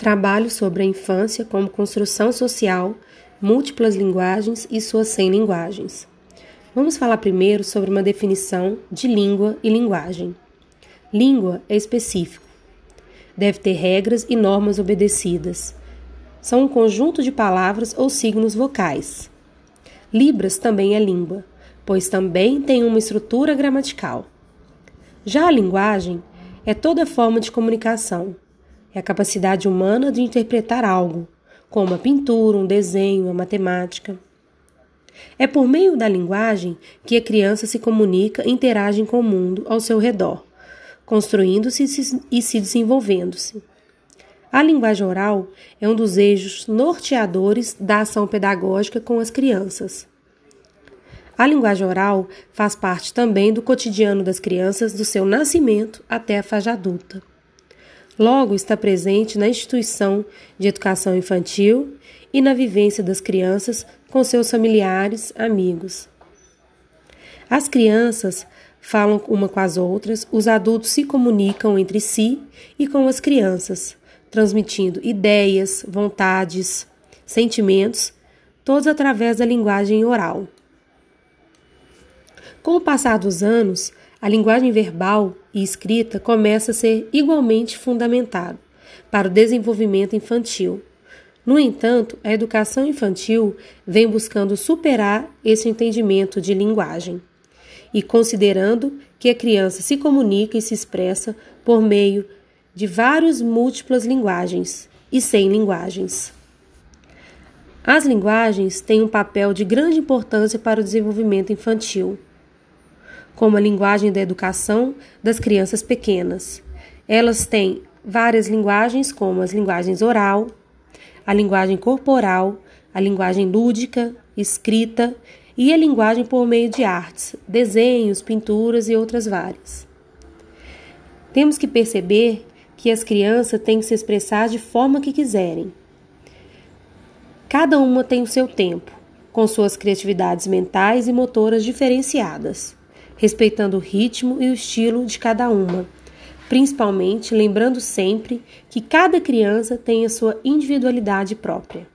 Trabalho sobre a infância como construção social, múltiplas linguagens e suas 100 linguagens. Vamos falar primeiro sobre uma definição de língua e linguagem. Língua é específico. Deve ter regras e normas obedecidas. São um conjunto de palavras ou signos vocais. Libras também é língua, pois também tem uma estrutura gramatical. Já a linguagem é toda forma de comunicação, é a capacidade humana de interpretar algo, como a pintura, um desenho, a matemática. É por meio da linguagem que a criança se comunica e interage com o mundo ao seu redor, construindo-se e se desenvolvendo-se. A linguagem oral é um dos eixos norteadores da ação pedagógica com as crianças. A linguagem oral faz parte também do cotidiano das crianças do seu nascimento até a fase adulta. Logo, está presente na instituição de educação infantil e na vivência das crianças com seus familiares, amigos. As crianças falam uma com as outras, os adultos se comunicam entre si e com as crianças, transmitindo ideias, vontades, sentimentos, todos através da linguagem oral. Com o passar dos anos, a linguagem verbal e escrita começa a ser igualmente fundamentada para o desenvolvimento infantil. No entanto, a educação infantil vem buscando superar esse entendimento de linguagem e considerando que a criança se comunica e se expressa por meio de várias múltiplas linguagens e sem linguagens. As linguagens têm um papel de grande importância para o desenvolvimento infantil como a linguagem da educação das crianças pequenas. Elas têm várias linguagens, como as linguagens oral, a linguagem corporal, a linguagem lúdica, escrita e a linguagem por meio de artes, desenhos, pinturas e outras várias. Temos que perceber que as crianças têm que se expressar de forma que quiserem. Cada uma tem o seu tempo, com suas criatividades mentais e motoras diferenciadas respeitando o ritmo e o estilo de cada uma, principalmente lembrando sempre que cada criança tem a sua individualidade própria.